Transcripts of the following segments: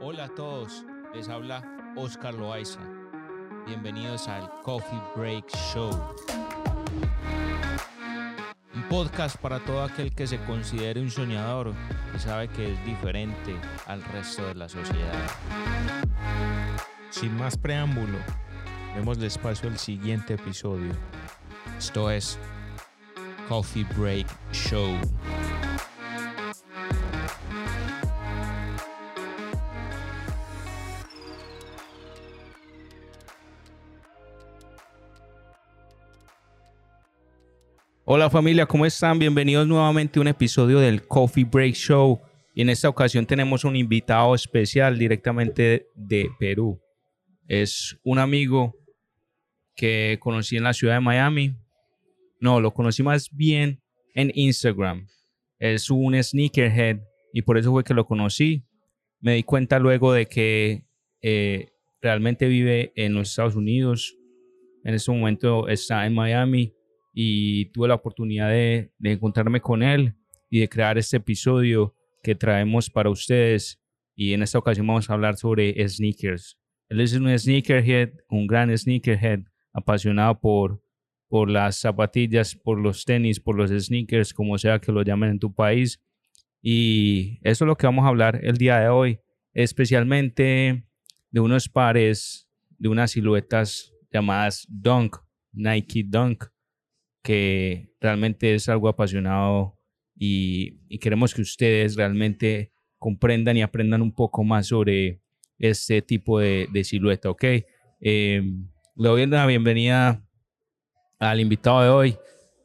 Hola a todos, les habla Oscar Loaiza. Bienvenidos al Coffee Break Show. Un podcast para todo aquel que se considere un soñador y sabe que es diferente al resto de la sociedad. Sin más preámbulo, demos espacio al siguiente episodio. Esto es Coffee Break Show. Hola familia, ¿cómo están? Bienvenidos nuevamente a un episodio del Coffee Break Show. Y en esta ocasión tenemos un invitado especial directamente de Perú. Es un amigo que conocí en la ciudad de Miami. No, lo conocí más bien en Instagram. Es un sneakerhead y por eso fue que lo conocí. Me di cuenta luego de que eh, realmente vive en los Estados Unidos. En este momento está en Miami y tuve la oportunidad de, encontrarme con él y de crear este episodio que traemos para ustedes. Y en esta ocasión vamos a hablar sobre sneakers. Él es un sneakerhead, un gran sneakerhead, apasionado por, por las zapatillas, por los tenis, por los sneakers, como sea que lo llamen en tu país. Y eso es lo que vamos a hablar el día de hoy, especialmente de unos pares, de unas siluetas llamadas Dunk, Nike Dunk que realmente es algo apasionado y, y, queremos que ustedes realmente comprendan y aprendan un poco más sobre este tipo de, de silueta, ¿ok? Eh, le doy la bienvenida al invitado de hoy.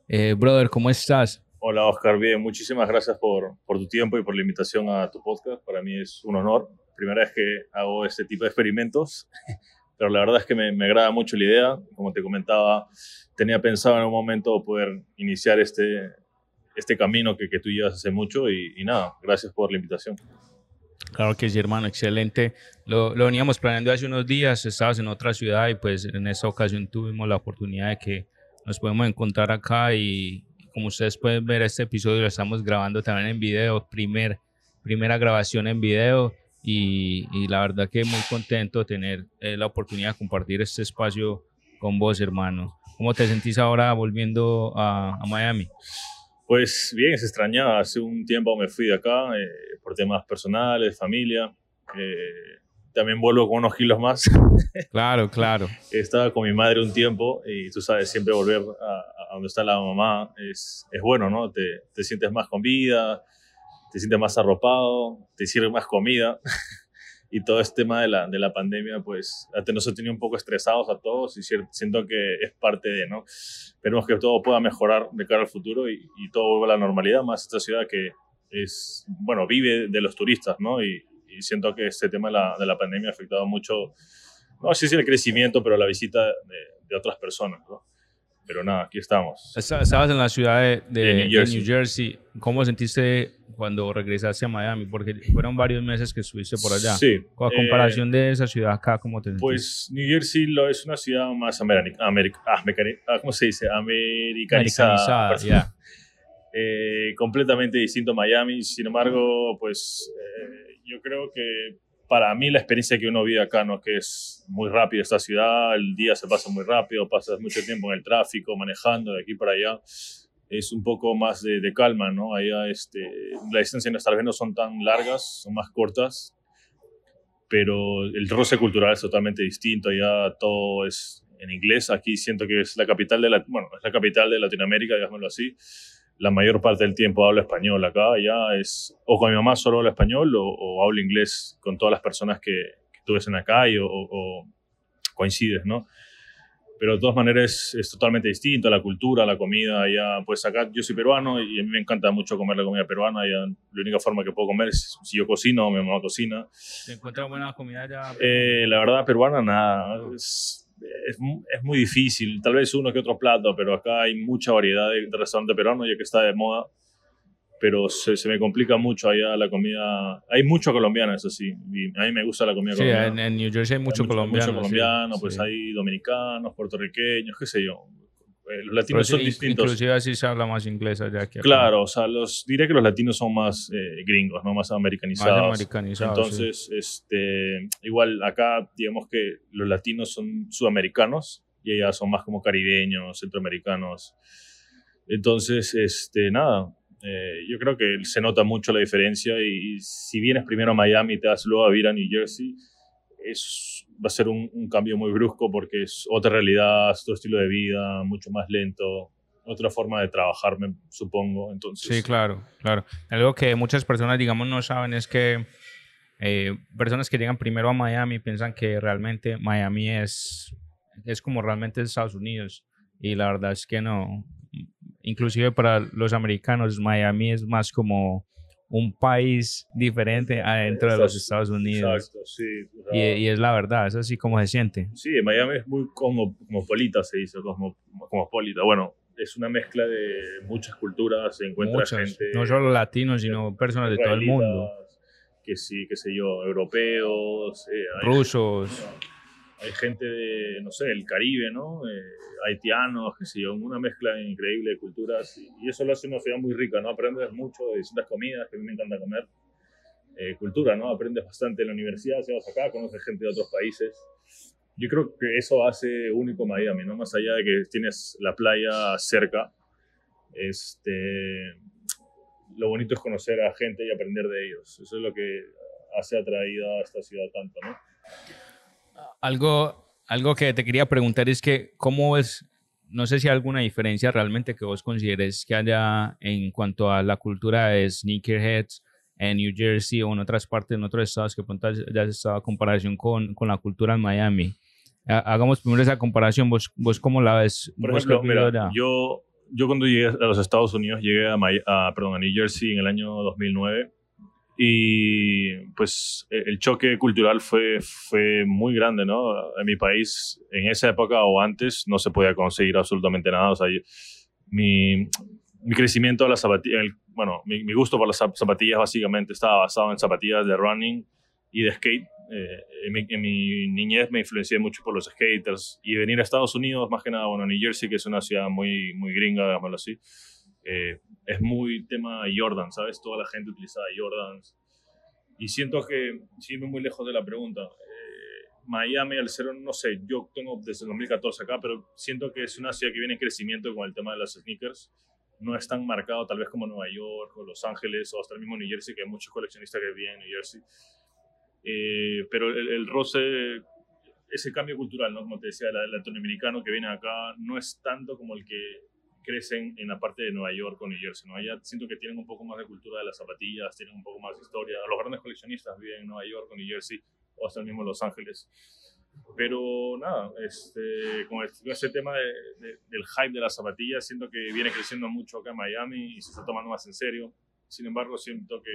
Eh, brother, ¿cómo estás? Hola, Oscar. Bien, muchísimas gracias por, por tu tiempo y por la invitación a tu podcast. Para mí es un honor. Primera vez que hago este tipo de experimentos pero la verdad es que me, me, agrada mucho la idea. Como te comentaba, tenía pensado en un momento poder iniciar este, este camino que, que tú llevas hace mucho y, y, nada, gracias por la invitación. Claro que sí, hermano, excelente. Lo, lo, veníamos planeando hace unos días, estabas en otra ciudad y pues en esa ocasión tuvimos la oportunidad de que nos podemos encontrar acá y como ustedes pueden ver este episodio lo estamos grabando también en video, primer, primera grabación en video y, y, la verdad que muy contento de tener eh, la oportunidad de compartir este espacio con vos, hermano. ¿Cómo te sentís ahora volviendo a, a Miami? Pues bien, se extrañaba. Hace un tiempo me fui de acá eh, por temas personales, familia. Eh, también vuelvo con unos kilos más. Claro, claro. Estaba con mi madre un tiempo y tú sabes, siempre volver a, a donde está la mamá es, es bueno, ¿no? Te, te sientes más con vida, te sientes más arropado, te sirve más comida. y todo este tema de la, de la pandemia, pues nos ha tenido un poco estresados a todos y siento que es parte de, ¿no? Esperemos que todo pueda mejorar de cara al futuro y, y todo vuelva a la normalidad, más esta ciudad que es, bueno, vive de los turistas, ¿no? Y, y siento que este tema de la, de la, pandemia ha afectado mucho, no sé si el crecimiento, pero la visita de, de otras personas, ¿no? Pero nada, aquí estamos. Estabas en la ciudad de, New, Jersey. de New Jersey. ¿Cómo sentiste cuando regresaste a Miami? Porque fueron varios meses que estuviste por allá. Sí. Con la comparación eh, de esa ciudad acá, ¿cómo te sentiste? Pues New Jersey lo, es una ciudad más americana, americ, ah, ah, ¿cómo se dice? Americanizada. Americanizada, yeah. eh, completamente distinto a Miami. Sin embargo, pues eh, yo creo que para mí la experiencia que uno vive acá, ¿no? que es muy rápido esta ciudad, el día se pasa muy rápido, pasas mucho tiempo en el tráfico, manejando de aquí para allá, es un poco más de, de calma, ¿no? Allá este, las distancias tal vez no son tan largas, son más cortas, pero el roce cultural es totalmente distinto, allá todo es en inglés, aquí siento que es la capital de la, bueno, es la capital de Latinoamérica, digámoslo así, la mayor parte del tiempo hablo español. Acá ya es, o con mi mamá solo hablo español o, o hablo inglés con todas las personas que, que tú ves en la calle o, o, coincides, ¿no? Pero de todas maneras es, es, totalmente distinto, la cultura, la comida, ya, pues acá yo soy peruano y a mí me encanta mucho comer la comida peruana, ya la única forma que puedo comer es si yo cocino o mi mamá cocina. ¿Te encuentras buena comida ya? Eh, la verdad, peruana, nada. Es, es, es, muy difícil, tal vez uno que otro plato, pero acá hay mucha variedad de, de restaurante peruano, ya que está de moda, pero se, se, me complica mucho allá la comida. Hay mucho colombiano, eso sí, y a mí me gusta la comida sí, colombiana. En, en New Jersey hay mucho, hay colombiano. Mucho colombiano, sí, pues sí. hay dominicanos, puertorriqueños, qué sé yo. Eh, los latinos son in- distintos. Inclusive así se habla más inglés allá que acá. Claro, o sea, los, diría que los latinos son más eh, gringos, ¿no? Más americanizados. Más americanizados, Entonces, este, igual acá, digamos que los latinos son sudamericanos y allá son más como caribeños, centroamericanos. Entonces, este, nada, eh, yo creo que se nota mucho la diferencia y, y si vienes primero a Miami y te vas luego a vivir a New Jersey, es, va a ser un, cambio muy brusco porque es otra realidad, es otro estilo de vida, mucho más lento, otra forma de trabajar, me supongo. Entonces, Sí, claro, claro. Algo que muchas personas, digamos, no saben es que eh, personas que llegan primero a Miami piensan que realmente Miami es, es como realmente Estados Unidos. Y la verdad es que no. Inclusive para los americanos, Miami es más como un país diferente adentro de los Estados Unidos. Exacto, sí. o sea, Y, y es la verdad, es así como se siente. Sí, Miami es muy como, cosmopolita, se dice, cosmo, cosmopolita. Bueno, es una mezcla de muchas culturas, se encuentra Muchas, gente... no solo latinos, sino personas de todo el mundo. Que sí, qué sé yo, europeos, eh, Rusos. hay gente de, no sé, el Caribe, ¿no? Eh, haitianos, qué sé yo, una mezcla increíble de culturas y, y eso lo hace una ciudad muy rica, ¿no? Aprendes mucho de distintas comidas, que a mí me encanta comer. Eh, cultura, ¿no? Aprendes bastante en la universidad, si vas acá, conoces gente de otros países. Yo creo que eso hace único Miami, ¿no? Más allá de que tienes la playa cerca, este, lo bonito es conocer a gente y aprender de ellos. Eso es lo que hace atraída a esta ciudad tanto, ¿no? Algo, algo que te quería preguntar es que, ¿cómo es? No sé si hay alguna diferencia realmente que vos consideres que haya en cuanto a la cultura de sneakerheads en New Jersey o en otras partes, en otros estados, que pronto ya has estado comparación con, con la cultura en Miami. Ha- Hagamos primero esa comparación. ¿Vos, vos cómo la ves? Por ejemplo, mira, yo, yo cuando llegué a los Estados Unidos llegué a, Mi- a, perdón, a New Jersey en el año 2009 y pues e- el choque cultural fue, fue muy grande, ¿no? En mi país, en esa época o antes, no se podía conseguir absolutamente nada. O sea, yo- mi, mi crecimiento a las zapatillas, bueno, mi, mi gusto por las zap- zapatillas básicamente estaba basado en zapatillas de running y de skate. Eh, en, mi, en mi niñez me influencié mucho por los skaters y venir a Estados Unidos, más que nada, bueno, New Jersey, que es una ciudad muy, muy gringa, digámoslo así, eh, es muy tema Jordan, ¿sabes? Toda la gente utilizaba Jordans. Y siento que, siendo muy lejos de la pregunta, eh, Miami, al ser, no sé, yo tengo desde el 2014 acá, pero siento que es una ciudad que viene en crecimiento con el tema de las sneakers. No es tan marcado tal vez como Nueva York o Los Ángeles o hasta el mismo New Jersey, que hay muchos coleccionistas que viven en New Jersey. Eh, pero el, el roce, ese cambio cultural, ¿no? como te decía, el latinoamericano que viene acá, no es tanto como el que crecen en la parte de Nueva York o New Jersey. ¿no? Allá siento que tienen un poco más de cultura de las zapatillas, tienen un poco más de historia. Los grandes coleccionistas viven en Nueva York o New Jersey o hasta el mismo Los Ángeles. Pero nada, este, con, este, con ese tema de, de, del hype de las zapatillas, siento que viene creciendo mucho acá en Miami y se está tomando más en serio. Sin embargo, siento que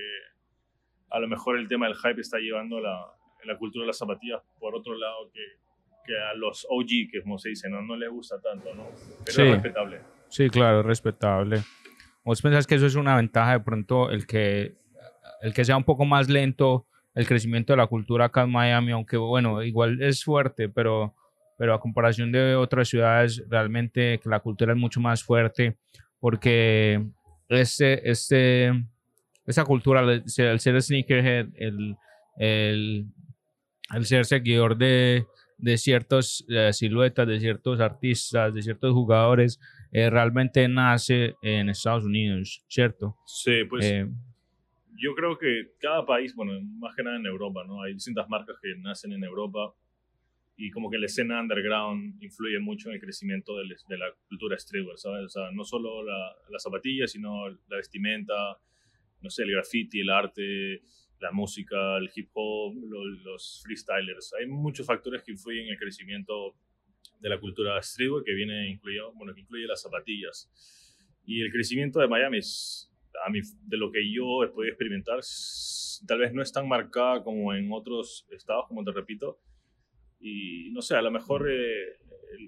a lo mejor el tema del hype está llevando la, la cultura de las zapatillas por otro lado que, que a los OG, que como se dice, no, no les gusta tanto, ¿no? Pero Sí. es respetable. Sí, claro, respetable. ¿Vos pensás que eso es una ventaja de pronto el que, el que sea un poco más lento el crecimiento de la cultura acá en Miami, aunque bueno, igual es fuerte, pero, pero a comparación de otras ciudades, realmente que la cultura es mucho más fuerte porque este, este, esa cultura, el el ser sneakerhead, el, el, el ser seguidor de, de ciertas eh, siluetas, de ciertos artistas, de ciertos jugadores, eh, realmente nace en Estados Unidos, ¿cierto? Sí, pues Eh, yo creo que cada país, bueno, más que nada en Europa, ¿no? Hay distintas marcas que nacen en Europa y como que la escena underground influye mucho en el crecimiento del- de, la cultura streetwear, ¿sabes? O sea, no solo la, las zapatillas, sino la vestimenta, no sé, el graffiti, el arte, la música, el hip hop, lo- los freestylers. Hay muchos factores que influyen en el crecimiento de la cultura streetwear que viene incluido, bueno, que incluye las zapatillas. Y el crecimiento de Miami es, a mí, de lo que yo he podido experimentar, tal vez no es tan marcada como en otros estados, como te repito. Y no sé, a lo mejor eh,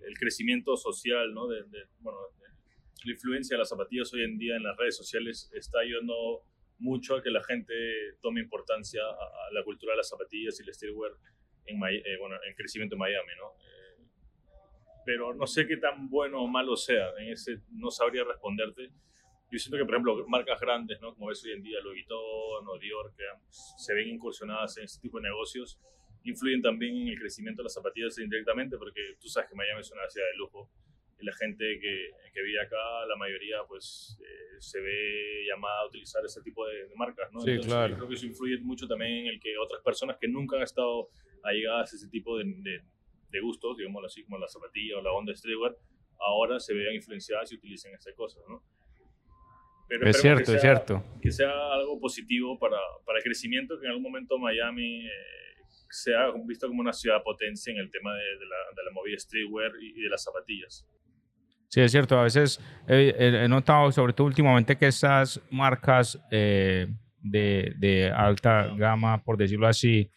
el, crecimiento social, ¿no? De, bueno, la influencia de las zapatillas hoy en día en las redes sociales está ayudando mucho a que la gente tome importancia a, la cultura de las zapatillas y el streetwear en, eh, bueno, en crecimiento en Miami, ¿no? Pero no sé qué tan bueno o malo sea. En ese no sabría responderte. Yo siento que, por ejemplo, marcas grandes, ¿no? como ves hoy en día, Louis Vuitton o Dior, que se ven incursionadas en este tipo de negocios, influyen también en el crecimiento de las zapatillas indirectamente, porque tú sabes que Miami es una ciudad de lujo y la gente que, que vive acá, la mayoría, pues eh, se ve llamada a utilizar ese tipo de, marcas, ¿no? Sí, claro. Yo creo que eso influye mucho también en el que otras personas que nunca han estado allegadas a ese tipo de, de, gustos, digamos así, como la zapatilla o la onda streetwear, ahora se vean influenciadas y utilicen estas cosas, ¿no? Pero es cierto, es cierto. Que sea algo positivo para, para el crecimiento, que en algún momento Miami... Eh, sea visto como una ciudad potencia en el tema de, de, la, de la, movida streetwear y de las zapatillas. Sí, es cierto. A veces he, notado, sobre todo últimamente, que estas marcas eh, de, de, alta gama, por decirlo así,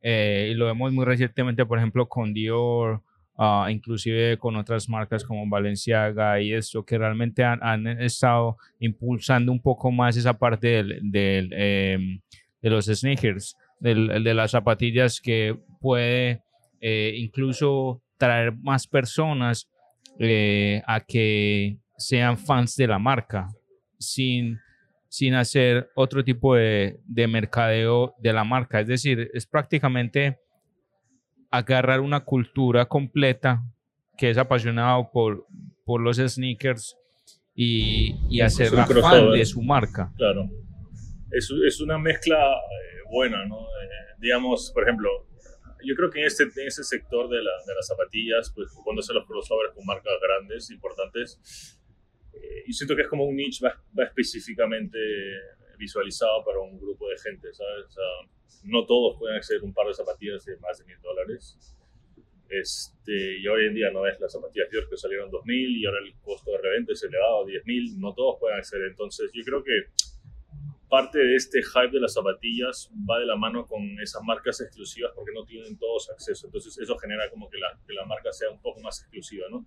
eh, y lo vemos muy recientemente, por ejemplo, con Dior, uh, inclusive con otras marcas como Balenciaga y esto, que realmente han, estado impulsando un poco más esa parte del, eh, de los sneakers, del, de las zapatillas que puede eh, incluso traer más personas eh, a que sean fans de la marca sin, sin hacer otro tipo de, de mercadeo de la marca. Es decir, es prácticamente agarrar una cultura completa que es apasionado por, por los sneakers y, y hacerla fan de su marca. Claro. Es, es una mezcla eh, buena, ¿no? Eh, digamos, por ejemplo, yo creo que en, este, en ese sector de, la, de las zapatillas, pues cuando se los crossovers con marcas grandes, importantes, eh, siento que es como un niche va, específicamente visualizado para un grupo de gente, ¿sabes? O sea, no todos pueden acceder a un par de zapatillas de más de mil dólares. Este, y hoy en día no es las zapatillas Dior que salieron 2.000 y ahora el costo de reventa es elevado a 10.000, no todos pueden acceder. Entonces yo creo que parte de este hype de las zapatillas va de la mano con esas marcas exclusivas porque no tienen todos acceso. Entonces eso genera como que la, que la marca sea un poco más exclusiva, ¿no?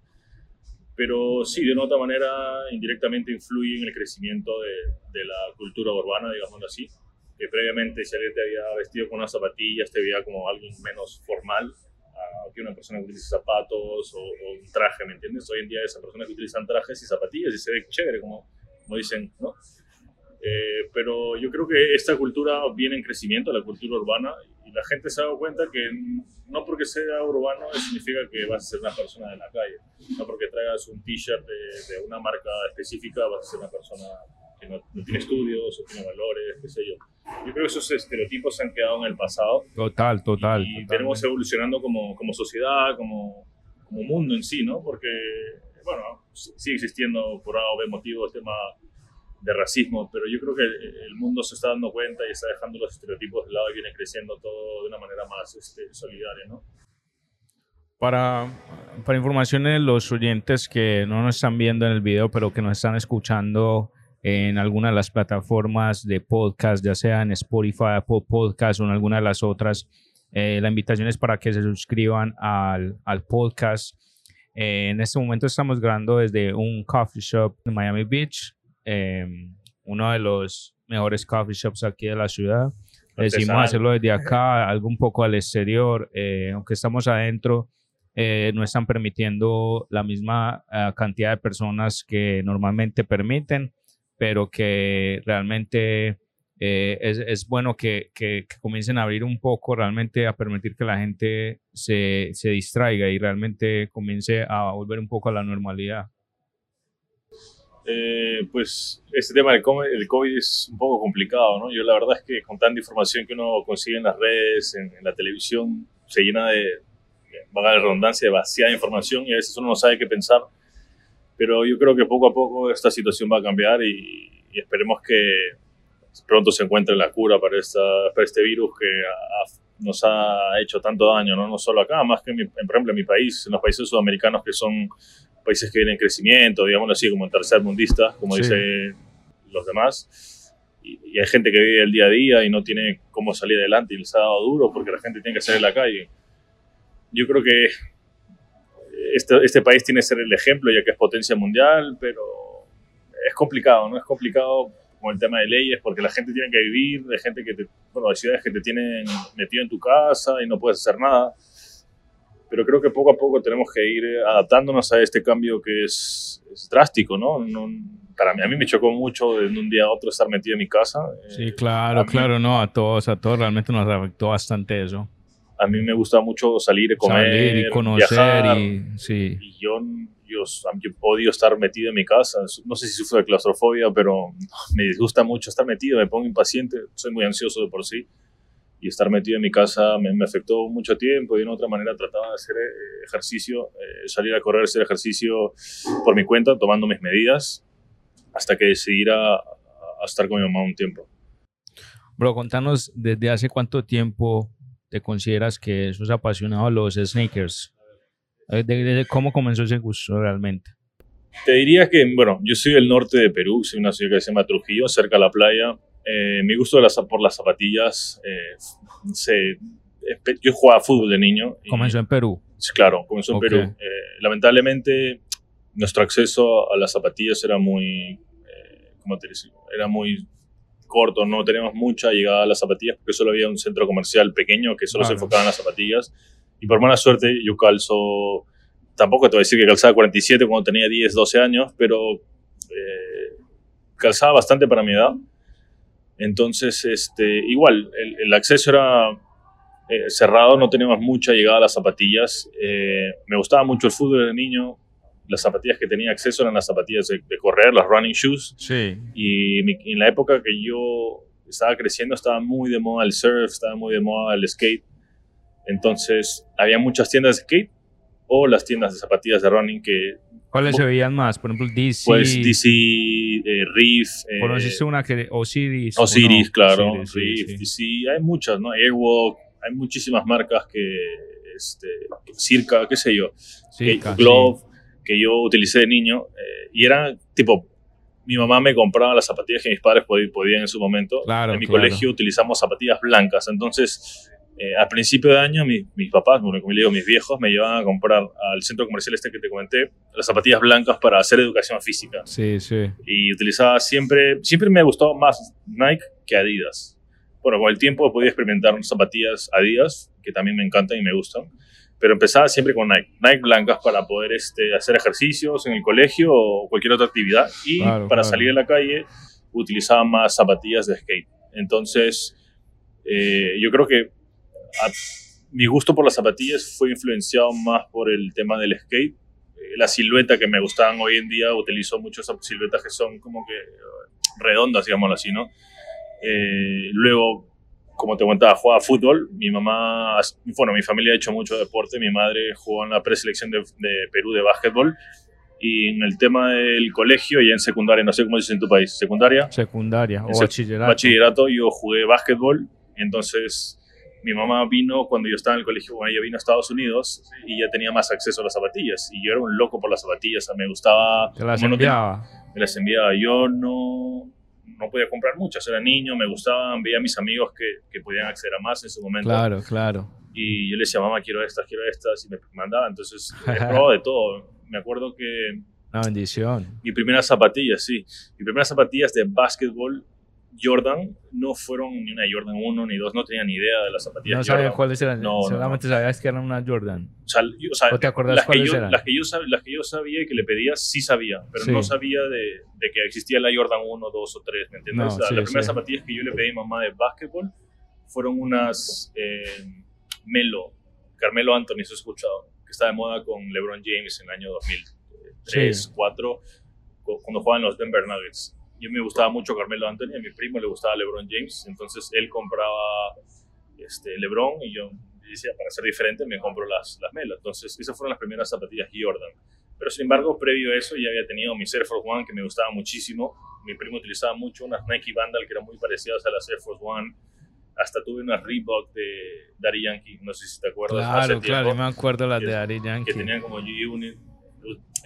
Pero sí, de una otra manera, indirectamente influye en el crecimiento de, de la cultura urbana, digámoslo así. Que previamente si alguien te había vestido con unas zapatillas, te veía como alguien menos formal que una persona que utiliza zapatos o, o, un traje, ¿me entiendes? Hoy en día esas personas que utilizan trajes y zapatillas y se ve chévere, como, como dicen, ¿no? Eh, pero yo creo que esta cultura viene en crecimiento, la cultura urbana, y la gente se ha dado cuenta que no porque sea urbano significa que vas a ser una persona de la calle, no porque traigas un t-shirt de, de, una marca específica vas a ser una persona que no, no, tiene estudios o tiene valores, qué sé yo. Yo creo que esos estereotipos se han quedado en el pasado. Total, total. Y tenemos evolucionando como, como sociedad, como, como mundo en sí, ¿no? Porque, bueno, sigue existiendo por A o B motivo el tema de racismo, pero yo creo que el mundo se está dando cuenta y está dejando los estereotipos de lado y viene creciendo todo de una manera más este, solidaria, ¿no? Para, para información de los oyentes que no nos están viendo en el video, pero que nos están escuchando en alguna de las plataformas de podcast, ya sea en Spotify, Apple Podcast o en alguna de las otras, eh, la invitación es para que se suscriban al, al podcast. Eh, en este momento estamos grabando desde un coffee shop en Miami Beach, eh, uno de los mejores coffee shops aquí de la ciudad. Decimos hacerlo desde acá, algo un poco al exterior, eh, aunque estamos adentro, eh, no están permitiendo la misma uh, cantidad de personas que normalmente permiten, pero que realmente eh, es, es, bueno que, que, que, comiencen a abrir un poco, realmente a permitir que la gente se, se distraiga y realmente comience a volver un poco a la normalidad. Eh, pues este tema del COVID, es un poco complicado, ¿no? Yo la verdad es que con tanta información que uno consigue en las redes, en, en la televisión, se llena de, vaga de redundancia, de vaciada información y a veces uno no sabe qué pensar. Pero yo creo que poco a poco esta situación va a cambiar y, y esperemos que pronto se encuentre la cura para, esta, para este virus que nos ha hecho tanto daño, ¿no? no solo acá, más que, en mi, por ejemplo, en mi país, en los países sudamericanos que son países que vienen en crecimiento, digámoslo así, como en tercer mundista, como sí. dicen los demás. Y, y, hay gente que vive el día a día y no tiene cómo salir adelante y les ha dado duro porque la gente tiene que salir a la calle. Yo creo que este, este país tiene que ser el ejemplo ya que es potencia mundial, pero es complicado, ¿no? Es complicado con el tema de leyes porque la gente tiene que vivir, hay gente que te, bueno, hay ciudades que te tienen metido en tu casa y no puedes hacer nada pero creo que poco a poco tenemos que ir eh, adaptándonos a este cambio que es, es drástico, ¿no? ¿no? Para mí, a mí me chocó mucho de un día a otro estar metido en mi casa. Sí, Eh, claro, a mí- claro, no, a todos, a todos realmente nos afectó bastante eso. A mí me gusta mucho salir, comer, Salir y conocer viajar, y sí. y yo, yo, yo odio estar metido en mi casa. No sé si sufro de claustrofobia, pero me disgusta mucho estar metido, me pongo impaciente, soy muy ansioso de por sí. Y estar metido en mi casa me, me afectó mucho tiempo y de una otra manera trataba de hacer eh, ejercicio, eh, salir a correr, hacer ejercicio por mi cuenta, tomando mis medidas, hasta que decidí a, a estar con mi mamá un tiempo. Bro, contanos desde hace cuánto tiempo te consideras que sos apasionado a los sneakers. Eh, de- de- ¿Cómo comenzó ese gusto realmente? Te diría que, bueno, yo soy del norte de Perú, soy una ciudad que se llama Trujillo, cerca de la playa. Eh, mi gusto de las, por las zapatillas, eh, se, yo jugaba fútbol de niño. y- Comenzó en Perú. Sí, Claro, comenzó en. Perú. Eh, lamentablemente, nuestro acceso a las zapatillas era muy, eh, ¿cómo te digo? Era muy corto, no teníamos mucha llegada a las zapatillas porque solo había un centro comercial pequeño que solo se Claro. enfocaba en las zapatillas. Y por mala suerte, yo calzo, tampoco te voy a decir que calzaba 47 cuando tenía 10, 12 años, pero eh, calzaba bastante para mi edad. Entonces, este, igual, el, el acceso era eh, cerrado, no teníamos mucha llegada a las zapatillas. Eh, me gustaba mucho el fútbol de niño. Las zapatillas que tenía acceso eran las zapatillas de, de correr, las running shoes. Sí. Y mi- en la época que yo estaba creciendo estaba muy de moda el surf, estaba muy de moda el skate. Entonces había muchas tiendas de skate o las tiendas de zapatillas de running que ¿Cuáles se veían más? Por ejemplo, DC. pues DC, eh, Reef, eh, ¿Conociste una que Osiris? Osiris, no? claro, Osiris, sí, sí. DC, hay muchas, ¿no? Airwalk, hay muchísimas marcas que, este, Circa, qué sé yo, que- casi. Glove, que yo utilicé de niño, eh, y era tipo, mi mamá me compraba las zapatillas que mis padres pod- podían en su momento. Claro, en mi claro. colegio utilizamos zapatillas blancas, entonces eh, al principio de año mis, mis papás, bueno, como le digo, mis viejos me llevaban a comprar al centro comercial este que te comenté, las zapatillas blancas para hacer educación física. Sí, sí. Y utilizaba siempre, siempre me gustó más Nike que Adidas. Bueno, con el tiempo he podido experimentar zapatillas Adidas, que también me encantan y me gustan, pero empezaba siempre con Nike. Nike blancas para poder este, hacer ejercicios en el colegio o cualquier otra actividad. Y Claro, para claro. salir a la calle utilizaba más zapatillas de skate. Entonces, eh, yo creo que a- mi gusto por las zapatillas fue influenciado más por el tema del skate. Eh, La silueta que me gustaban hoy en día, utilizo mucho esas siluetas que son como que eh, redondas, digámoslo así, ¿no? Eh, luego, como te contaba, jugaba fútbol. Mi mamá, bueno, mi familia ha hecho mucho deporte. Mi madre jugó en la preselección de, de Perú de básquetbol. Y en el tema del colegio y en secundaria, no sé cómo dices en tu país, secundaria, Secundaria o bachillerato. bachillerato, yo jugué básquetbol. Entonces, mi mamá vino cuando yo estaba en el colegio, bueno, ella vino a Estados Unidos y ya tenía más acceso a las zapatillas. Y yo era un loco por las zapatillas, o sea, me gustaba. Te las enviaba. me las enviaba. Yo no, no podía comprar muchas, era niño, me gustaban, veía a mis amigos que, que podían acceder a más en su momento. Claro, claro. Y yo le decía, mamá, quiero estas, quiero estas, y me mandaba. Entonces, he probado de todo. Me acuerdo que Una bendición. mi primera zapatillas, sí, mis primeras zapatillas de básquetbol Jordan no fueron ni una Jordan 1 ni 2, no tenía ni idea de las zapatillas No sabía Jordan. cuáles eran. No, no, Solamente sabías que eran una Jordan. O sea, yo- o sea, ¿O te acordás las que, cuáles yo, eran? las, que yo sab- las que yo sabía y que le pedía, sí sabía, pero Sí. no sabía de, de que existía la Jordan 1, 2 o 3, ¿me entiendes? No, O sea, sí, las primeras sí. zapatillas que yo le pedí a mi mamá de básquetbol fueron unas eh, Melo, Carmelo Anthony, ¿has escuchado? Que está de moda con LeBron James en el año 2003, Sí. 2004, cuando jugaban los Denver Nuggets. Yo me gustaba mucho Carmelo Anthony, a mi primo le gustaba LeBron James, entonces él compraba este, LeBron y yo decía, para ser diferente me compro las, las Melo. Entonces esas fueron las primeras zapatillas Jordan. Pero sin embargo, previo a eso ya había tenido mis Air Force One que me gustaba muchísimo. Mi primo utilizaba mucho unas Nike Vandal que eran muy parecidas a las Air Force One. Hasta tuve unas Reebok de Daddy Yankee, no sé si te acuerdas. hace Claro, claro. tiempo, Yo me acuerdo las que- de Daddy Yankee. Que tenían como G-Unit.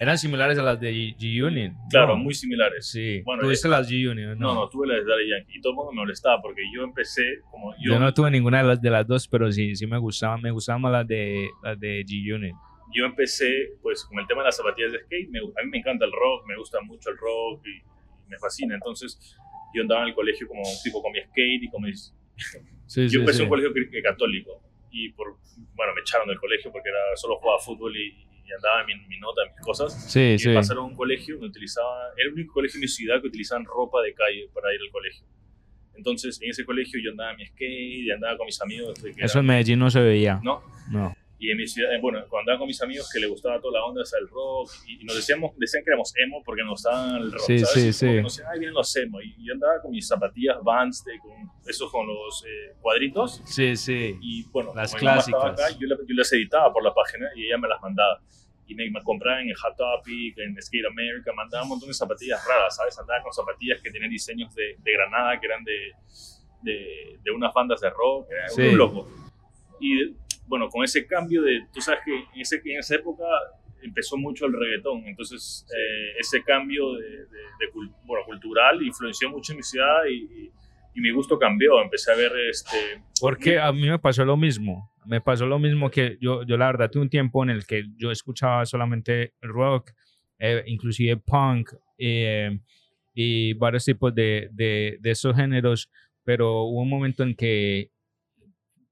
Eran similares a las de G-Unit. Claro, ¿no? muy similares. Sí. Bueno, ¿Tuviste las G-Unit? No, no, tuve las de Daddy Yankee. Y todo el mundo me molestaba porque yo empecé como yo, Yo no tuve ninguna de las, de las dos, pero sí, sí me gustaban. Me gustaban más las de, las de G-Unit. yo empecé pues con el tema de las zapatillas de skate. Me- a mí me encanta el rock, me gusta mucho el rock y, y me fascina. Entonces yo andaba en el colegio como tipo con mi skate y con mis... Sí, yo sí, empecé sí. en un colegio cri- católico y por, bueno, me echaron del colegio porque era, solo jugaba fútbol y, y andaba en mi, mi nota, mis cosas. Sí, y sí. pasaron a un colegio que utilizaba, era el único colegio en mi ciudad que utilizaban ropa de calle para ir al colegio. Entonces, en ese colegio yo andaba en mi skate y andaba con mis amigos. Eso en Medellín no se veía. ¿no? No. Y en mi ciudad, eh, bueno, cuando andaba con mis amigos que le gustaba toda la onda hasta el rock y, y nos decíamos, decían que éramos emo porque nos gustaban el rock, Sí, ¿sabes? sí, sí. nos decían, ay, vienen los emo. Y yo andaba con mis zapatillas Vans, de, con esos con los eh, cuadritos. Sí, sí. Y bueno, Las clásicas. acá, yo, la- yo las editaba por la página y ella me las mandaba. Y me, me compraban en Hot Topic, en Skate America, mandaba un montón de zapatillas raras, ¿sabes? Andaba con zapatillas que tenían diseños de, de Granada, que eran de, de, de unas bandas de rock, era Sí. un loco. Y bueno, con ese cambio de, tú sabes que en, ese, en esa época empezó mucho el reggaetón, entonces eh, ese cambio de, de- de bueno, cultural influenció mucho en mi ciudad y, y- y mi gusto cambió, empecé a ver este... Porque a mí me pasó lo mismo. Me pasó lo mismo que yo, yo la verdad, tuve un tiempo en el que yo escuchaba solamente rock, eh, inclusive punk eh, y varios tipos de, de, de esos géneros, pero hubo un momento en que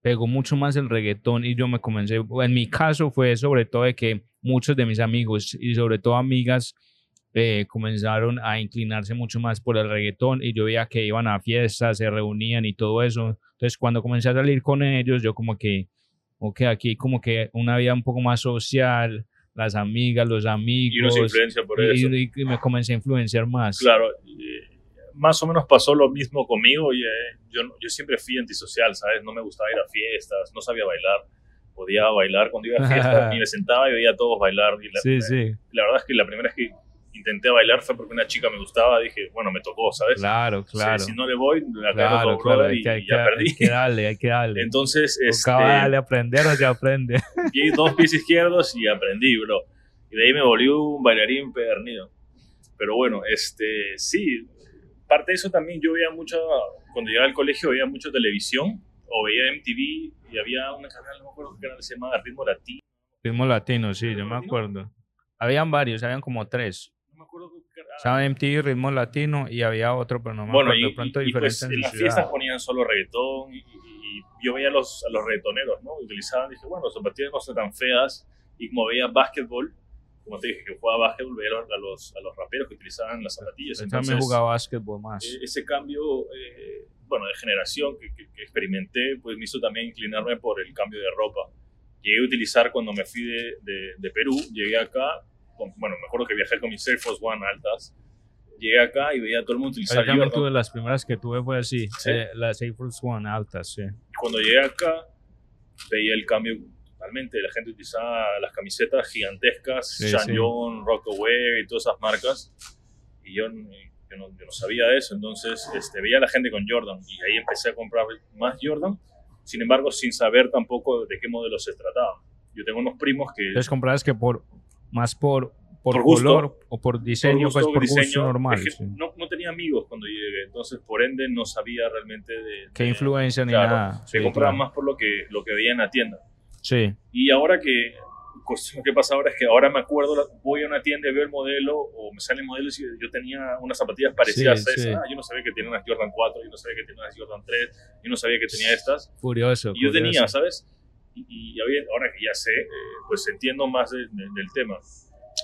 pegó mucho más el reggaetón y yo me comencé, en mi caso fue sobre todo de que muchos de mis amigos y sobre todo amigas eh, comenzaron a inclinarse mucho más por el reggaetón y yo veía que iban a fiestas, se reunían y todo eso. Entonces cuando comencé a salir con ellos, yo como que, ok, aquí como que una vida un poco más social, las amigas, los y uno amigos, se influencia por y, eso. y- y me comencé a influenciar más. Claro, más o menos pasó lo mismo conmigo. Y, eh, yo, yo siempre fui antisocial, ¿sabes? No me gustaba ir a fiestas, no sabía bailar. Podía bailar cuando iba a fiestas y me sentaba y veía a todos bailar. Y la, Sí, sí, la verdad es que la primera vez que intenté bailar fue porque una chica me gustaba. Dije, bueno, me tocó, ¿sabes? claro, claro. Si, no le voy, la Claro, claro, y, que, y que- ya perdí. hay que darle, hay que darle. Entonces, este, a aprender o se aprende. di dos pies izquierdos y aprendí, bro. Y de ahí me volví un bailarín pernido. Pero bueno, este, sí, parte de eso también yo veía mucho, cuando llegaba al colegio veía mucho televisión o veía MTV y había un canal, no me acuerdo qué canal se llamaba, Ritmo Latino. Ritmo latino, sí, yo me ¿Ritmo latino? acuerdo. Habían varios, habían como tres. No me acuerdo qué canal. Estaba MTV, Ritmo Latino y había otro, pero no me Bueno, acuerdo. y, de pronto y- diferente pues en en las fiestas ponían solo reggaetón y, y- yo veía a los, a los reggaetoneros, ¿no? Utilizaban, dije, bueno, las zapatillas no son tan feas y como veía básquetbol, como te dije, que jugaba básquetbol, veía a los, a los raperos que utilizaban las zapatillas. Yo Entonces, también jugaba básquetbol más. eh, ese cambio, eh, bueno, de generación que, que- que experimenté, pues me hizo también inclinarme por el cambio de ropa. Llegué a utilizar cuando me fui de, de- de Perú, llegué acá, con- bueno, me acuerdo que viajé con mis Air Force One altas, llegué acá y veía a todo el mundo Yo utilizar Jordan. tuve las primeras que tuve fue así, Sí. eh, las Air Force One altas, sí. Y cuando llegué acá, veía el cambio totalmente. La gente utilizaba las camisetas gigantescas, Sí, sí. John, Rockaway y todas esas marcas. Y yo, yo no, yo no sabía de eso. Entonces este, veía a la gente con Jordan. Y ahí empecé a comprar más Jordan. Sin embargo, sin saber tampoco de qué modelo se trataba. Yo tengo unos primos que... Entonces comprabas que por más por, por, Por gusto. color o por diseño, gusto, pues por gusto diseño, normal. es que sí. no, no tenía amigos cuando llegué. Entonces, por ende, no sabía realmente de... Qué de- influencia ni claro, nada. Se Sí, compraba claro. más por lo que, lo que veía en la tienda. Sí, Y ahora que, cuestión que pasa ahora es que ahora me acuerdo, voy a una tienda y veo el modelo o me salen modelos y yo tenía unas zapatillas parecidas Sí, a esas. sí. Ah, yo no sabía que tenía unas Jordan 4, yo no sabía que tenía unas Jordan 3, yo no sabía que tenía estas. curioso. Y yo tenía. ¿sabes? Y, y ahora que ya sé, eh, pues entiendo más de- de- del tema.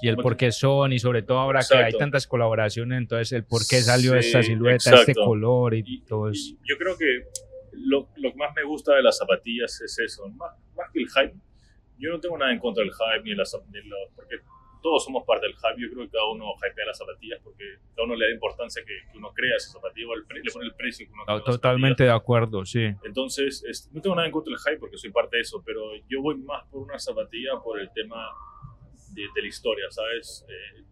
Y el por qué son, y sobre todo ahora que hay Exacto. tantas colaboraciones, entonces el por qué salió Sí, esta silueta, exacto. este color y, Y, todo eso. y yo creo que lo, lo que más me gusta de las zapatillas es eso, más, más que el hype. Yo no tengo nada en contra del hype ni de las porque todos somos parte del hype. Yo creo que cada uno hypea las zapatillas porque cada uno le da importancia que, que uno crea esa zapatilla o el pre- le pone el precio que uno crea zapatilla. Totalmente de acuerdo, sí. Entonces, este, no tengo nada en contra del hype porque soy parte de eso, pero yo voy más por una zapatilla por el tema de, de la historia, ¿sabes? Eh,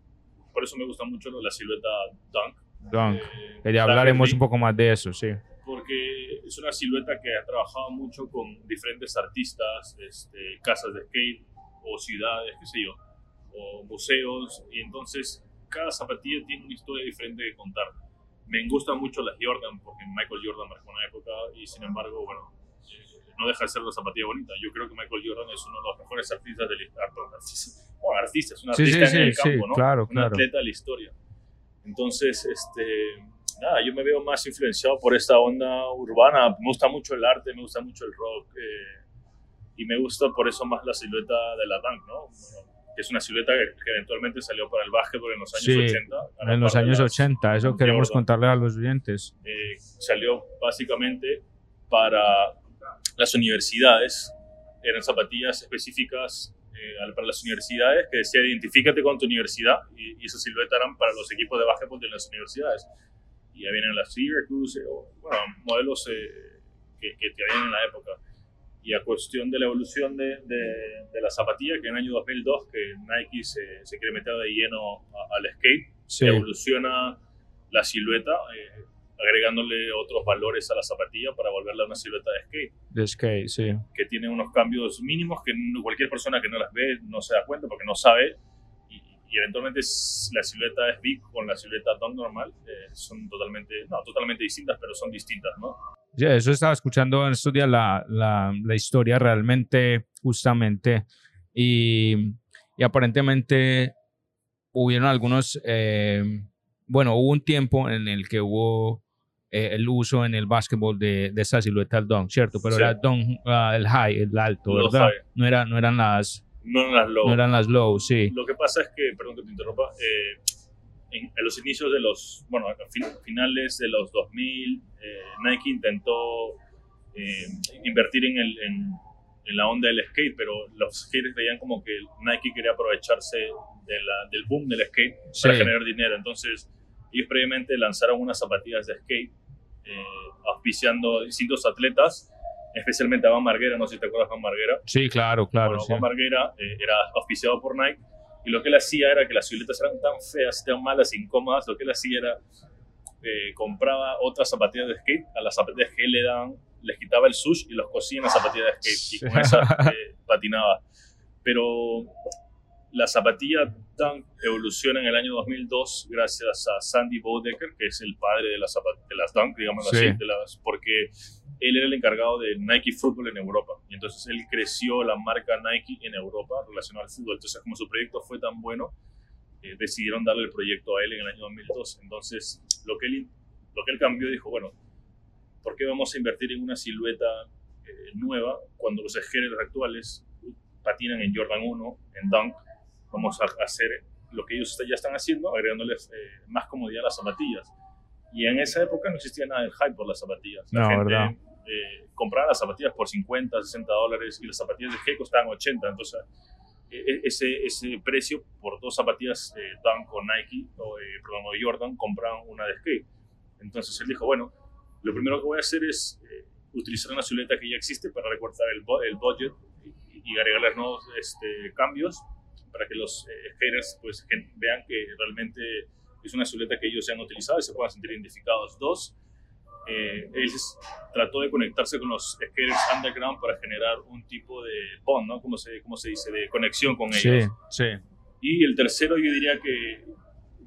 por eso me gusta mucho la silueta Dunk. Dunk. Eh, ya hablaremos un poco más de eso, sí. porque es una silueta que ha trabajado mucho con diferentes artistas, este, casas de skate o ciudades, qué sé yo, o museos, y entonces cada zapatilla tiene una historia diferente que contar. Me gustan mucho las Jordan, porque Michael Jordan marcó una época y sin embargo, bueno, no deja de ser una zapatilla bonita. Yo creo que Michael Jordan es uno de los mejores artistas del artista, bueno, artista, es un Sí, artista sí, en el sí, campo, sí, ¿no? claro, un claro. atleta de la historia. Entonces, este, nada, yo me veo más influenciado por esta onda urbana. Me gusta mucho el arte, me gusta mucho el rock. eh, y me gusta por eso más la silueta de la Dunk, ¿no? que es una silueta que, eventualmente salió para el básquetbol en los años Sí, 80. En los años 80, eso queremos Jordan. contarle a los oyentes. eh, salió básicamente para las universidades. Eran zapatillas específicas eh, para las universidades que decía identifícate con tu universidad y, y esa silueta eran para los equipos de básquetbol de las universidades. Y habían las Syracuse, o, bueno, modelos eh, que, que, habían en la época. Y a cuestión de la evolución de, de, de la zapatilla, que en el año 2002 que Nike se, se quiere meter de lleno a- al skate, Sí, evoluciona la silueta, eh, agregándole otros valores a la zapatilla para volverla una silueta de skate, de skate, sí. que tiene unos cambios mínimos que cualquier persona que no las ve no se da cuenta porque no sabe. Y, eventualmente la silueta es big con la silueta dunk normal, eh, son totalmente, no, totalmente distintas, pero son distintas, ¿no? Ya, eso estaba escuchando en estos días la, la, la historia realmente, justamente, y, y aparentemente hubieron algunos, eh, bueno, hubo un tiempo en el que hubo eh, el uso en el básquetbol de, de esa silueta del dunk, ¿cierto? Pero Sí. era dunk, ah, el high, el alto, Los ¿verdad? high. No, era, no, eran las, No en las low. no eran las low, sí. Lo que pasa es que, perdón que te interrumpa, eh, en, en los inicios de los, bueno, finales de los 2000, eh, Nike intentó eh, invertir en, el, en, en la onda del skate, pero los skaters veían como que Nike quería aprovecharse de la- del boom del skate para Sí. generar dinero. Entonces, ellos previamente lanzaron unas zapatillas de skate, eh, auspiciando distintos atletas, especialmente a Van Marguera, no sé si te acuerdas de Van Marguera. Sí, claro, claro. Bueno, sí. Juan Marguera eh, era auspiciado por Nike y lo que él hacía era que las siluetas eran tan feas, tan malas, incómodas, lo que él hacía era eh, compraba otras zapatillas de skate, a las zapatillas que le daban, les quitaba el sush y los cosía en las zapatillas de skate y con esa eh, patinaba. Pero la zapatilla Dunk evoluciona en el año 2002 gracias a Sandy Bodecker, que es el padre de las, zapat- de las Dunk, digamos Sí. así, de las, porque él era el encargado de Nike Fútbol en Europa. Y entonces él creció la marca Nike en Europa relacionada al fútbol. Entonces, como su proyecto fue tan bueno, eh, decidieron darle el proyecto a él en el año 2002. Entonces, lo que él, lo que él cambió, dijo, bueno, ¿por qué vamos a invertir en una silueta eh, nueva cuando los skaters actuales patinan en Jordan 1, en Dunk? Vamos a hacer lo que ellos ya están haciendo, agregándoles eh, más comodidad a las zapatillas. Y en esa época no existía nada de hype por las zapatillas. La No, gente ¿verdad? eh, compraba las zapatillas por 50, 60 dólares y las zapatillas de skate costaban 80. Entonces, e- e- ese, ese precio por dos zapatillas eh, Dunk o Nike, o, eh, perdón, o Jordan, compraban una de skate. Entonces él dijo, bueno, lo primero que voy a hacer es eh, utilizar una silueta que ya existe para recortar el, el budget y, y agregarle nuevos este, cambios para que los eh, skaters pues, que vean que realmente es una silueta que ellos se han utilizado y se puedan sentir identificados. Dos, eh, él trató de conectarse con los skaters underground para generar un tipo de bond, ¿no? ¿Cómo se, cómo se dice? De conexión con Sí, ellos. sí. Y el tercero, yo diría que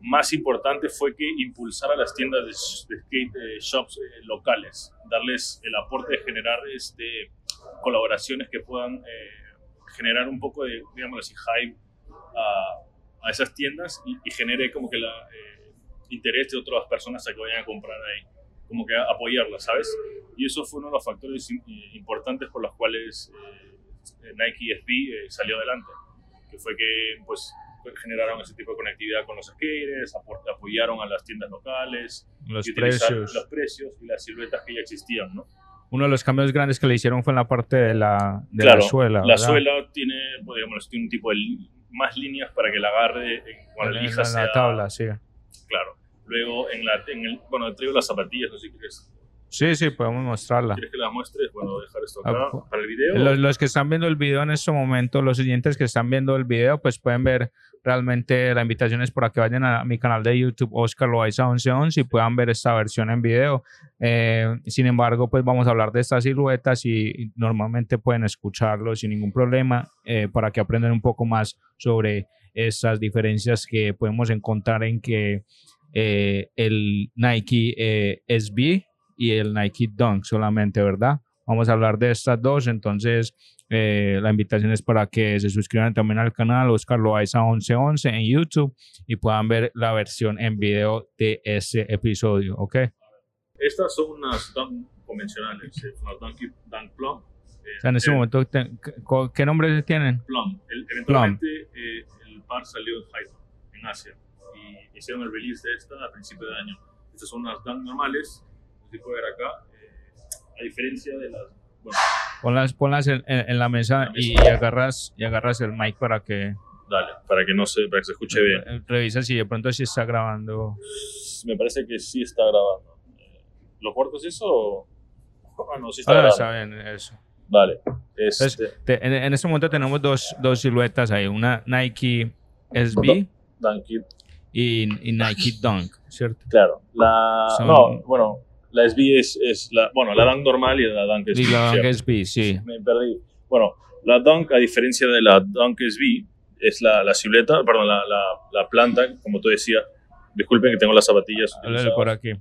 más importante fue que impulsara las tiendas de, de skate eh, shops eh, locales, darles el aporte de generar este, colaboraciones que puedan eh, generar un poco de, digamos así, hype a, a esas tiendas y, y genere como que la eh, interés de otras personas a que vayan a comprar ahí, como que apoyarlas, ¿sabes? Y eso fue uno de los factores eh, importantes por los cuales eh, Nike SB eh, salió adelante que fue que pues generaron ese tipo de conectividad con los skaters, apoyaron a las tiendas locales, Los y precios. los precios y las siluetas que ya existían, ¿no? Uno de los cambios grandes que le hicieron fue en la parte de la, de Claro, la suela. La ¿verdad? suela tiene, digamos, tiene un tipo de más líneas para que la agarre eh, cuando la sea, la tabla, sí. claro. Luego, en la, en el, bueno, traigo las zapatillas, no sé si quieres, Sí, sí, podemos mostrarla. ¿quieres que las muestres? Bueno, voy a dejar esto Ah, acá pu- para el video. Los, los que están viendo el video en este momento, los siguientes que están viendo el video, pues pueden ver realmente la invitación es para que vayan a mi canal de YouTube, Oscar Loaiza 1111, y puedan ver esta versión en video. Eh, sin embargo, pues vamos a hablar de estas siluetas y, normalmente pueden escucharlo sin ningún problema eh, para que aprendan un poco más sobre estas diferencias que podemos encontrar en que eh, el Nike eh, SB y el Nike Dunk solamente, ¿verdad? Vamos a hablar de estas dos, entonces eh, la invitación es para que se suscriban también al canal Oscar Loaiza 1111 en YouTube y puedan ver la versión en video de ese episodio, ¿ok? Estas son unas Dunk convencionales, eh, unas Dunk, Dunk Plum. O sea, en ese Eh, momento, ¿qué- ¿qué nombre tienen? Plum. El- eventualmente eh, el par salió en Haifa, en Asia, y hicieron el release de esta a principio de año. Estas son unas tan normales, se puede ver acá, eh, a diferencia de las... Bueno, Ponlas, ponlas en, en- en la mesa la y, mesa. agarras, y agarras el mic para que dale, para que no se, para que se escuche bien. eh, revisa si de pronto sí está grabando. Me parece que sí está grabando. Eh, ¿Lo corto es eso o...? Ah, no, sí está Ahora grabando. está bien eso. Vale. Este, Entonces, te- en, en este momento tenemos dos, dos siluetas ahí, una Nike SB you. y, y Nike Dunk, ¿cierto? Claro. La... Son- No, bueno, la SB es, es la... Bueno, la Dunk normal y la Dunk SB. Y la Dunk. SB, sí. me perdí. Bueno, la Dunk, a diferencia de la Dunk SB, es la, la silueta, perdón, la, la, la planta, como tú decías. Disculpen que tengo las zapatillas. Háblale por aquí.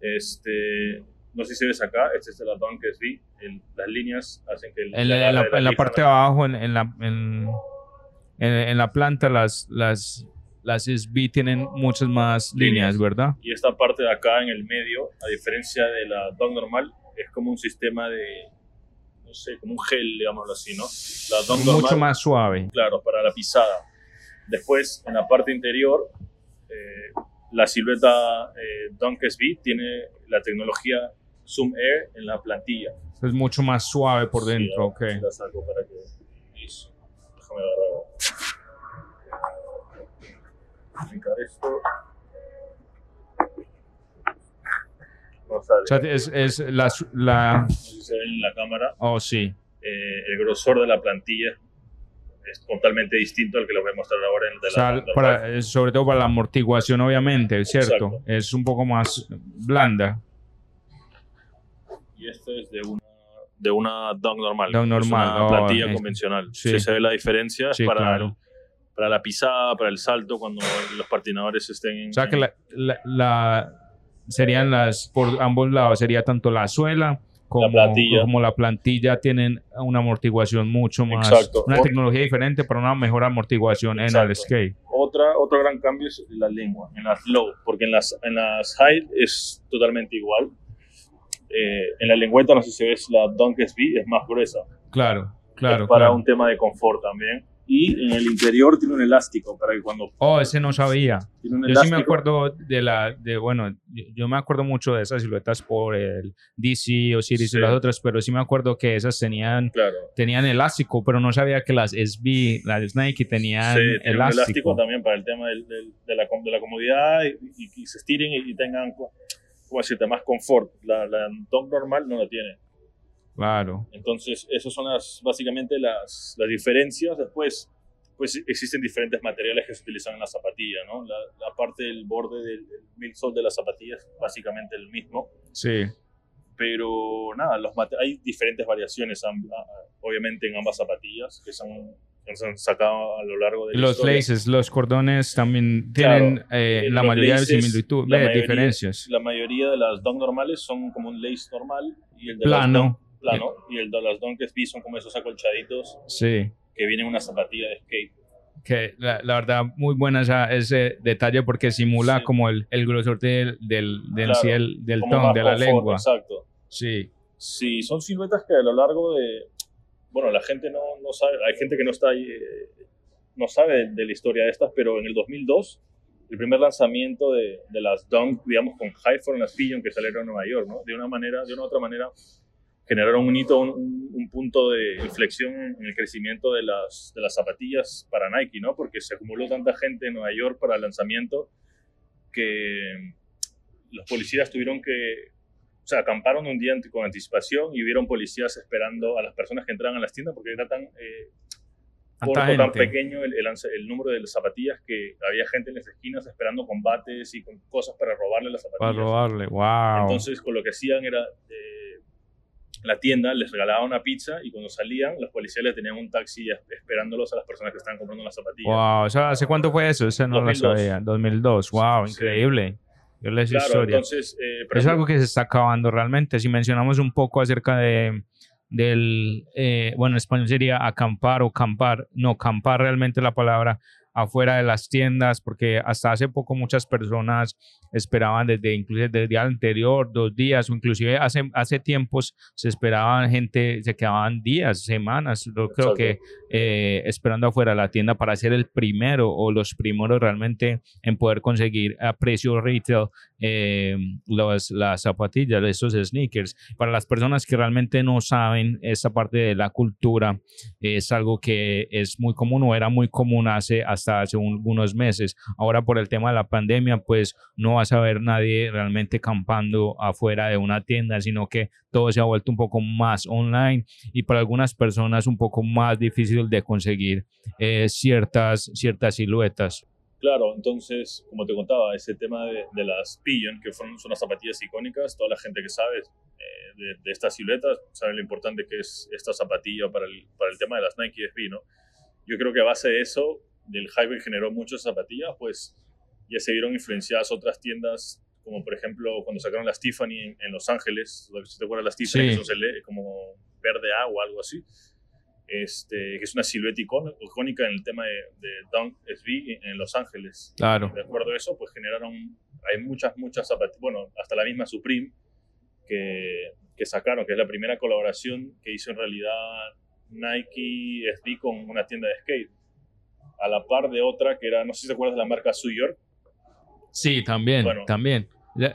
Este, no sé si ves acá, esta es la Dunk SB. El- las líneas hacen que el, En, la en la, parte de abajo, en, en la, en, en- en la planta, las, las, las SB tienen muchas más líneas, Líneas. ¿verdad? Y esta parte de acá en el medio, a diferencia de la Dunk normal, es como un sistema de, no sé, como un gel, digámoslo así, ¿no? La Dunk Mucho normal, más suave. claro, para la pisada. Después, en la parte interior, eh, la silueta eh, Dunk SB tiene la tecnología Zoom Air en la plantilla. Es mucho más suave por dentro, ok. La saco para que... Eso. Déjame agarrar. Esto. No sale. O sea, es, es la. No sé si se ve en la cámara. Oh, sí. eh, el grosor de la plantilla es totalmente distinto al que les voy a mostrar ahora en el de O sea, la para- eh, sobre todo para la amortiguación, obviamente, ¿cierto? Exacto. Es un poco más blanda. Y este es de una, de una dunk normal. Dunk Es normal, una oh, plantilla es- convencional. sí. Sí. se ve la diferencia. es Sí, para, claro. el- para la pisada, para el salto, cuando los patinadores estén. O sea que la, la- la- serían las, por ambos lados, sería tanto la suela como plantilla. como la plantilla tienen una amortiguación mucho más, Exacto. una tecnología diferente para una mejor amortiguación en el skate. Otra, otro gran cambio es la lengua, en las low, porque en las, en las high es totalmente igual. Eh, en la lengüeta, no sé si ves, la Dunk SB es más gruesa. Claro, claro, es para claro. un tema de confort también. Y en el interior tiene un elástico para que cuando... Oh, ese no sabía. Tiene un Yo sí me elástico- acuerdo de la, de, bueno, yo- me acuerdo mucho de esas siluetas por el DC o Series Sí. y las otras, pero sí me acuerdo que esas tenían, Claro. tenían elástico, pero no sabía que las SB, las Nike tenían Sí, tiene un elástico. elástico también para el tema del- del- de, la, de la comodidad y, y- y se estiren y, y tengan, co- ¿cómo decirte?, más confort. La, la Dunk normal no la tiene. Claro. Entonces, esas son las, básicamente las, las diferencias. Después, pues existen diferentes materiales que se utilizan en la zapatilla, ¿no? La, la parte del borde del, midsole de la zapatilla es básicamente el mismo. Sí. Pero nada, los hay diferentes variaciones, obviamente, en ambas zapatillas que, son, se han sacado a lo largo de la los laces, los cordones también tienen Claro. eh, Eh, la mayoría laces, de similitud, la mayoría- diferencias. La mayoría de las dunk normales son como un lace normal y el de Plano. Plano y el de las dunk SB son como esos acolchaditos Sí. que vienen en una zapatilla de skate. Que la, la verdad, muy buena esa- ese detalle porque simula Sí. como el, el grosor del, del, del, Claro, ciel- del Como ton, más de la confort, lengua. Exacto. Sí. Sí, son siluetas que a lo largo de... Bueno, la gente no, no sabe, hay gente que no está ahí, eh, no sabe de, de la historia de estas, pero en el 2002, el primer lanzamiento de, de las Dunk, digamos, con High for las Pigeon que salieron en Nueva York, ¿no? De una manera, de una u otra manera, generaron un hito, un, un- un punto de inflexión en el crecimiento de las, de las zapatillas para Nike, ¿no? Porque se acumuló tanta gente en Nueva York para el lanzamiento que los policías tuvieron que, o sea, acamparon un día con anticipación y hubieron policías esperando a las personas que entraban a las tiendas porque era tan eh, tan pequeño el, el, el número de las zapatillas que había gente en las esquinas esperando combates y con cosas para robarle las Para zapatillas. robarle. Wow. Entonces, con lo que hacían era, eh, la tienda les regalaba una pizza y cuando salían, los policías le tenían un taxi es- esperándolos a las personas que estaban comprando las zapatillas. wow. O sea, ¿hace cuánto fue eso? Ese no 2002. lo sabía. 2002. Wow, Sí. increíble. Yo les Claro, historia. entonces, eh, es algo que se está acabando realmente. Si mencionamos un poco acerca de del, eh, bueno, en español sería acampar o campar, no, campar realmente la palabra, afuera de las tiendas, porque hasta hace poco muchas personas esperaban desde incluso desde el día anterior, dos días, o inclusive hace, hace tiempos se esperaban gente, se quedaban días, semanas, yo creo que eh, esperando afuera de la tienda para ser el primero o los primeros realmente en poder conseguir a precio retail eh, las zapatillas, esos sneakers. Para las personas que realmente no saben esta parte de la cultura, es algo que es muy común o era muy común hace hasta hace unos meses. Ahora por el tema de la pandemia, pues no vas a ver nadie realmente campando afuera de una tienda, sino que todo se ha vuelto un poco más online y para algunas personas un poco más difícil de conseguir eh, ciertas, ciertas siluetas. Claro, entonces, como te contaba, ese tema de, las Pigeon, que son unas zapatillas icónicas, toda la gente que sabe eh, de, estas siluetas sabe lo importante que es esta zapatilla para el, para el tema de las Nike SB, ¿no? Yo creo que a base de eso, del hype generó muchas zapatillas, pues ya se vieron influenciadas otras tiendas, como por ejemplo cuando sacaron las Tiffany en, Los Ángeles, si te acuerdas las Tiffany, sí. que como verde agua, algo así este, que es una silueta icónica en el tema de, de Dunk SB en Los Ángeles. Claro. De acuerdo a eso, pues generaron, hay muchas, muchas zapatillas, bueno, hasta la misma Supreme que, que sacaron, que es la primera colaboración que hizo en realidad Nike SB con una tienda de skate. A la par de otra que era, no sé si te acuerdas de la marca Su York. Sí, también, también.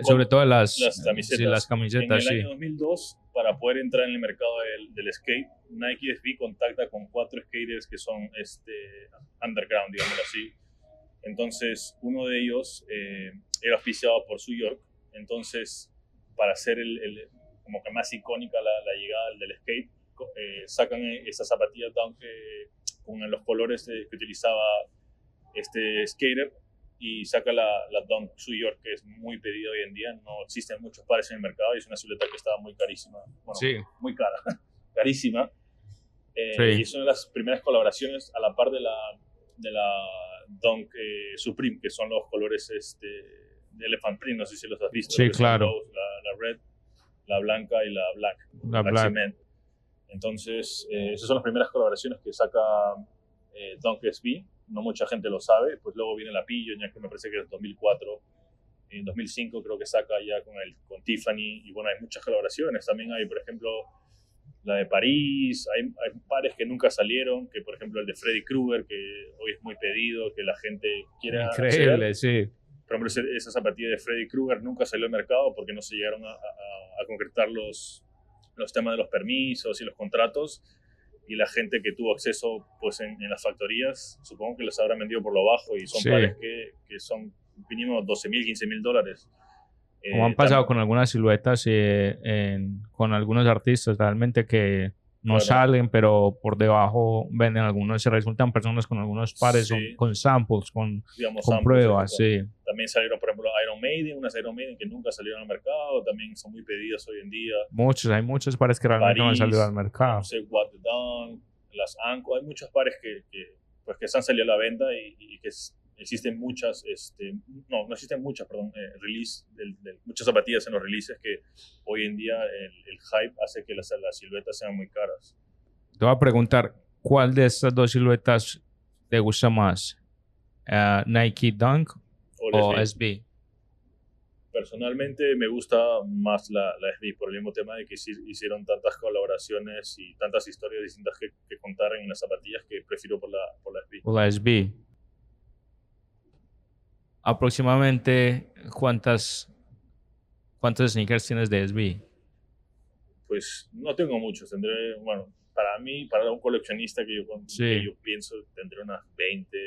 Sobre todo las, las camisetas. Sí, las camisetas en el año 2002 para poder entrar en el mercado del, skate, Nike SB contacta con cuatro skaters que son este, underground, digámoslo así. Entonces, uno de ellos eh, era auspiciado por Su York. Entonces, para hacer el, como que más icónica la, llegada del skate, eh, sacan esas zapatillas Dunk con los colores que utilizaba este skater y saca la, la Dunk Su York, que es muy pedida hoy en día. No existen muchos pares en el mercado y es una silueta que estaba muy carísima. Bueno, sí. muy cara, carísima. Eh, y es una de las primeras colaboraciones a la par de la, de la Dunk eh, Supreme, que son los colores este, de Elephant Print, no sé si los has visto. Sí, claro. la, la, red, la blanca y la black. La black. Cement. Entonces, eh, esas son las primeras colaboraciones que saca Dunk SB no mucha gente lo sabe, pues luego viene la Pillo, ya que me parece que es 2004, en 2005 creo que saca ya con, el, con Tiffany, y bueno, hay muchas colaboraciones, también hay, por ejemplo, la de París, hay, hay pares que nunca salieron, que por ejemplo el de Freddy Krueger, que hoy es muy pedido, que la gente quiere Increíble, sí. Por ejemplo, esa zapatilla de Freddy Krueger nunca salió al mercado porque no se llegaron a, a concretar los, los temas de los permisos y los contratos y la gente que tuvo acceso pues en, las factorías, supongo que les habrán vendido por lo bajo y son pares que, que son mínimo 12 mil, 15 mil dólares. Como han eh, pasado con algunas siluetas, eh, con algunos artistas realmente que no salen, pero por debajo venden algunos, se resultan personas con algunos pares, con samples, con, con pruebas, sí. También salieron, por ejemplo, Iron Maiden, unas Iron Maiden que nunca salieron al mercado, también son muy pedidas hoy en día. Muchos, hay muchos pares que realmente no han salido al mercado. No sé, What the Dawn, las Anko, hay muchos pares que, que, pues, que se han salido a la venta y, y que existen muchas, este, no, no existen muchas, perdón, eh, release, muchas zapatillas en los releases que hoy en día el, hype hace que las, las, siluetas sean muy caras. Te voy a preguntar, ¿cuál de estas dos siluetas te gusta más? Uh, ¿Nike Dunk o, SB? Personalmente me gusta más la, la, SB por el mismo tema de que hicieron tantas colaboraciones y tantas historias distintas que, que contar en las zapatillas que prefiero por la, por la SB. Por la SB aproximadamente cuántas cuántos sneakers tienes de SB? Pues no tengo muchos, tendré, bueno, para mí, para un coleccionista que yo, yo pienso, tendré unas 20,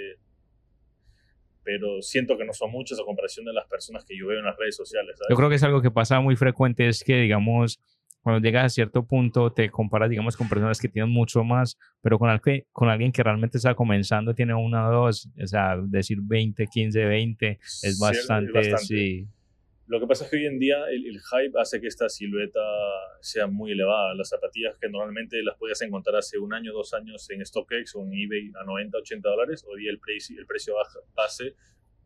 pero siento que no son muchas a comparación de las personas que yo veo en las redes sociales. Yo creo que es algo que pasa muy frecuente, es que, digamos, cuando llegas a cierto punto te comparas, digamos, con personas que tienen mucho más, pero con, alguien, con alguien que realmente está comenzando, tiene una o dos, o sea, decir 20, 15, 20 es bastante, sí. Lo que pasa es que hoy en día el, hype hace que esta silueta sea muy elevada. Las zapatillas que normalmente las podías encontrar hace un año, dos años en StockX o en eBay a 90, 80 dólares, hoy día el, precio, el precio base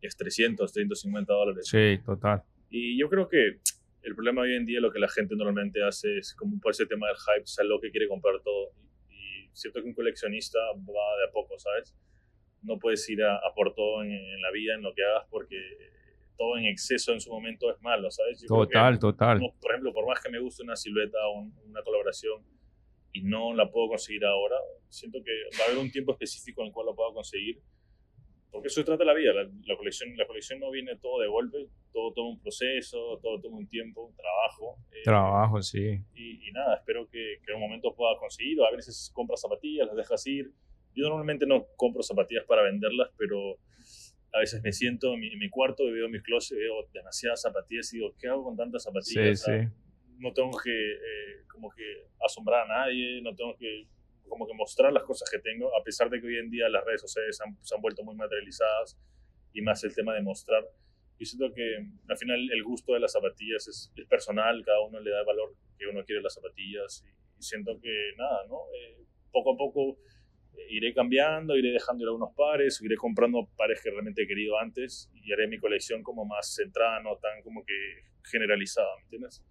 es 300, 350 dólares. Sí, total. Y yo creo que el problema hoy en día lo que la gente normalmente hace es como por ese tema del hype, o lo que quiere comprar todo. Y, siento que un coleccionista va de a poco, ¿sabes? no puedes ir a, por todo en, la vida, en lo que hagas, porque todo en exceso en su momento es malo, ¿sabes? total, total. por ejemplo, por más que me guste una silueta o una colaboración y no la puedo conseguir ahora, siento que va a haber un tiempo específico en el cual lo puedo conseguir porque eso se trata la vida. La, colección, la colección no viene todo de golpe, todo toma un proceso, todo toma un tiempo, un trabajo. Eh, trabajo, sí. Y, nada, espero que, que, en un momento pueda conseguirlo. A veces compras zapatillas, las dejas ir. Yo normalmente no compro zapatillas para venderlas, pero a veces me siento en mi, en mi cuarto y veo mis closets, veo demasiadas zapatillas y digo, ¿qué hago con tantas zapatillas? Sí, sí. No tengo que, eh, como que asombrar a nadie, no tengo que como que mostrar las cosas que tengo, a pesar de que hoy en día las redes sociales se han vuelto muy materializadas y más el tema de mostrar. Yo siento que al final el gusto de las zapatillas es, personal, cada uno le da el valor que uno quiere las zapatillas y, siento que nada, ¿no? Eh, poco a poco eh, iré cambiando, iré dejando ir algunos pares, iré comprando pares que realmente he querido antes y haré mi colección como más centrada, no tan como que generalizada, ¿me entiendes?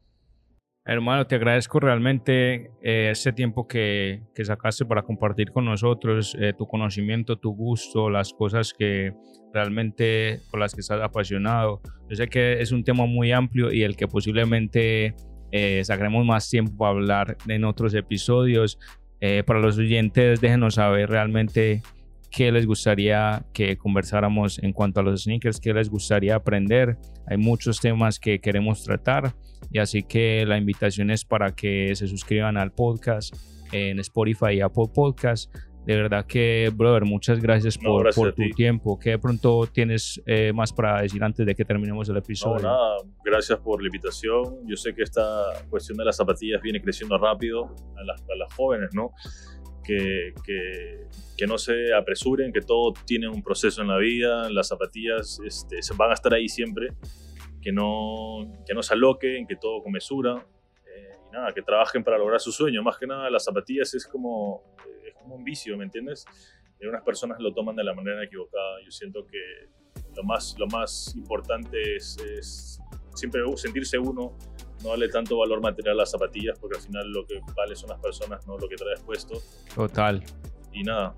Hermano, te agradezco realmente eh, ese tiempo que, que, sacaste para compartir con nosotros eh, tu conocimiento, tu gusto, las cosas que realmente por las que estás apasionado. Yo sé que es un tema muy amplio y el que posiblemente eh, sacaremos más tiempo para hablar en otros episodios. Eh, para los oyentes, déjenos saber realmente qué les gustaría que conversáramos en cuanto a los sneakers, qué les gustaría aprender. Hay muchos temas que queremos tratar y así que la invitación es para que se suscriban al podcast en Spotify y Apple Podcast. De verdad que, brother, muchas gracias por, por tu tiempo. ¿Qué de pronto tienes eh, más para decir antes de que terminemos el episodio? No, nada, gracias por la invitación. Yo sé que esta cuestión de las zapatillas viene creciendo rápido a las, a las jóvenes, ¿no? que, que, no se apresuren, que todo tiene un proceso en la vida, las zapatillas este, van a estar ahí siempre, que no, que no se aloquen, que todo con mesura, eh, y nada, que trabajen para lograr su sueño. Más que nada, las zapatillas es como, es como un vicio, ¿me entiendes? Y algunas personas lo toman de la manera equivocada. Yo siento que lo más, lo más importante es, es siempre sentirse uno no darle tanto valor material a las zapatillas, porque al final lo que vale son las personas, no lo que traes puesto. Total. Y nada.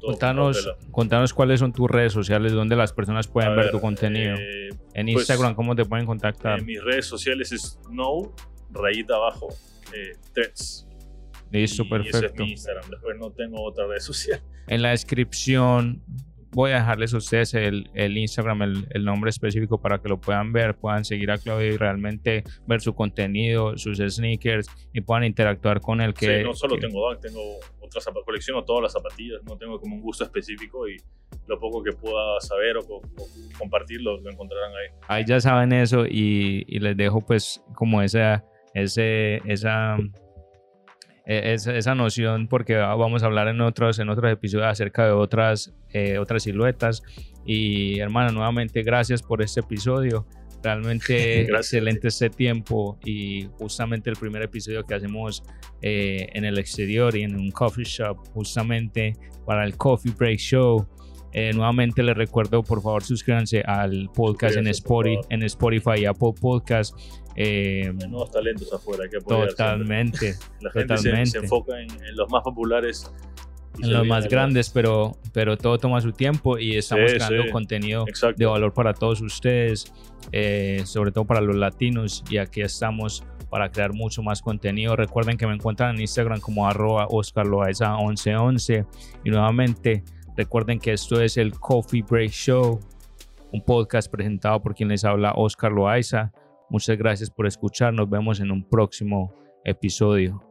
Contanos, contanos cuáles son tus redes sociales, donde las personas pueden ver, tu contenido. Eh, en pues, Instagram, ¿cómo te pueden contactar? En mis redes sociales es no, rayita abajo, eh, threads. Listo, perfecto. ese es mi Instagram. Después no tengo otra red social. En la descripción voy a dejarles a ustedes el, el Instagram, el, el, nombre específico para que lo puedan ver, puedan seguir a Claudio y realmente ver su contenido, sus sneakers y puedan interactuar con él. Que, sí, no solo tengo Dunk, tengo otras colecciono todas las zapatillas, no tengo como un gusto específico y lo poco que pueda saber o, compartir lo, encontrarán ahí. Ahí ya saben eso y, y les dejo pues como esa, ese, esa e, esa, noción porque vamos a hablar en otros, en otros episodios acerca de otras, eh, otras siluetas. Y hermano, nuevamente gracias por este episodio. Realmente excelente este tiempo y justamente el primer episodio que hacemos eh, en el exterior y en un coffee shop, justamente para el Coffee Break Show. Eh, nuevamente les recuerdo, por favor, suscríbanse al podcast en, Spotify, en Spotify y Apple Podcast. Eh, nuevos talentos afuera, que Totalmente. La gente Se, enfoca en, los más populares. En los más grandes, pero, pero todo toma su tiempo y estamos creando contenido de valor para todos ustedes, eh, sobre todo para los latinos. Y aquí estamos para crear mucho más contenido. Recuerden que me encuentran en Instagram como arroba oscarloaesa1111. Y nuevamente, recuerden que esto es el Coffee Break Show, un podcast presentado por quien les habla Oscar Loaiza. Muchas gracias por escuchar. Nos vemos en un próximo episodio.